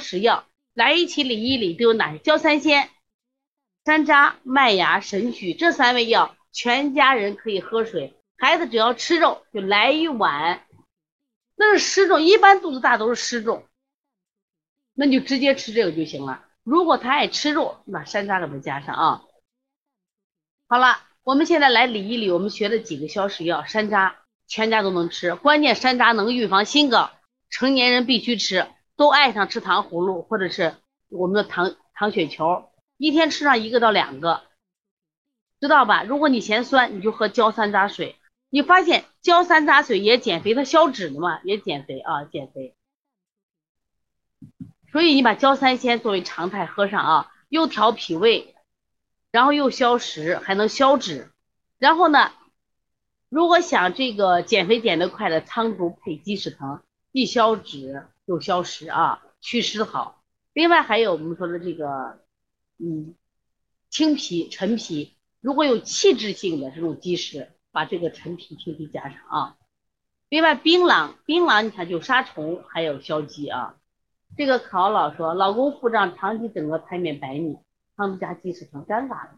食药来一起理一理，都有哪些？焦三仙、山楂、麦芽、神曲这三味药，全家人可以喝水。孩子只要吃肉，就来一碗。那是湿重，一般肚子大都是湿重，那就直接吃这个就行了。如果他爱吃肉，把山楂给他加上啊。好了，我们现在来理一理我们学的几个消食药，山楂全家都能吃，关键山楂能预防心梗，成年人必须吃。都爱上吃糖葫芦或者是我们的糖糖雪球，一天吃上一个到两个，知道吧？如果你嫌酸，你就喝焦山楂水。你发现焦山楂水也减肥，它消脂的嘛，也减肥啊，减肥。所以你把焦三仙作为常态喝上啊，又调脾胃，然后又消食，还能消脂。然后呢，如果想这个减肥减得快的，苍术配鸡屎藤，既消脂又消食啊，祛湿好。另外还有我们说的这个，嗯，青皮、陈皮，如果有气滞性的这种积食。把这个陈皮、青皮加上啊。另外，槟榔，槟榔你看就杀虫，还有消积啊。这个考老说，老公腹胀，长期整个排便白腻，苍术加鸡屎藤，尴尬了。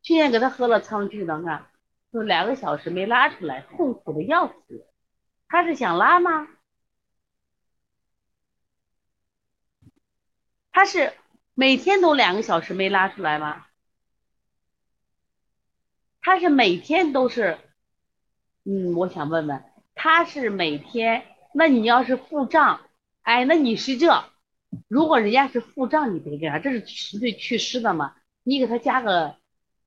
去年给他喝了苍术鸡屎藤，看，就两个小时没拉出来，痛苦的要死。他是想拉吗？他是每天都两个小时没拉出来吗？他是每天都是，嗯，我想问问，他是每天，那你要是腹胀，哎，那你是这，如果人家是腹胀，你得给他，这是纯粹祛湿的嘛，你给他加个，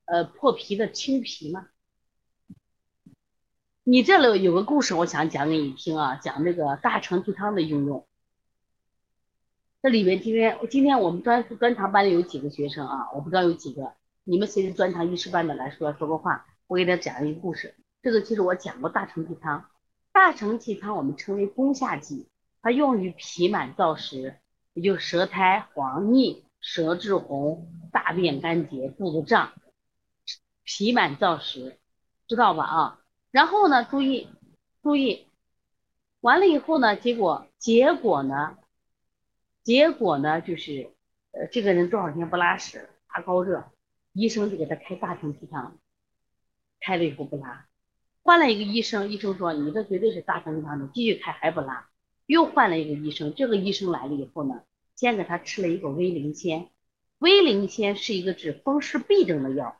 呃，破皮的青皮嘛。你这里有个故事，我想讲给你听啊，讲这个大承气汤的应用。这里面今天，今天我们专专长班里有几个学生啊，我不知道有几个。你们谁是专长医师班的来说说个话，我给他讲一个故事。这个其实我讲过大承气汤，大承气汤我们称为攻下剂，它用于脾满燥实，也就舌苔黄腻、舌质红、大便干结、肚子胀、脾满燥实，知道吧？啊，然后呢，注意注意，完了以后呢，结果结果呢，结果呢就是，呃，这个人多少天不拉屎，发高热。医生就给他开大承气汤，开了以后不拉，换了一个医生，医生说你这绝对是大承气汤的，继续开还不拉，又换了一个医生，这个医生来了以后呢，先给他吃了一个威灵仙，威灵仙是一个治风湿痹症的药，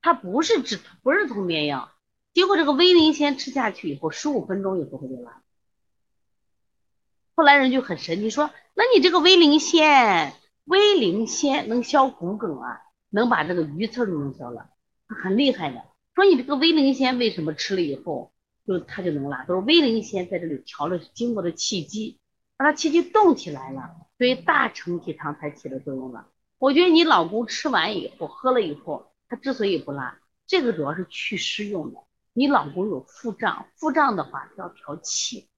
它不是治不是通便药，结果这个威灵仙吃下去以后，十五分钟以后他就拉，后来人就很神奇说，那你这个威灵仙，威灵仙能消骨梗啊？能把这个鱼刺都能消了，很厉害的。说你这个威灵仙为什么吃了以后就它就能拉？都是威灵仙在这里调了经过的气机，把它气机动起来了，所以大承气汤才起了作用了。我觉得你老公吃完以后喝了以后，他之所以不拉，这个主要是祛湿用的。你老公有腹胀，腹胀的话要调气，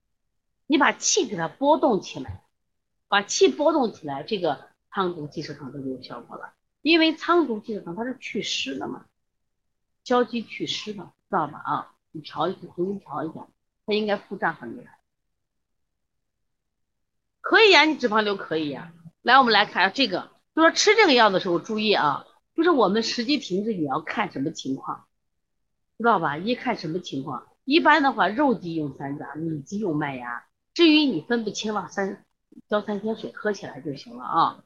你把气给它波动起来，把气波动起来，这个汤毒鸡屎藤就有效果了。因为苍术鸡屎藤它是祛湿的嘛，消积祛湿的，知道吧？啊，你调一下，重新调一下，它应该腹胀很厉害，可以呀，你脂肪瘤可以呀。来，我们来看下这个，就说吃这个药的时候注意啊，就是我们实际停止你要看什么情况，知道吧？一看什么情况，一般的话肉鸡用山楂，米鸡用麦芽，至于你分不清了，三浇三天水喝起来就行了啊。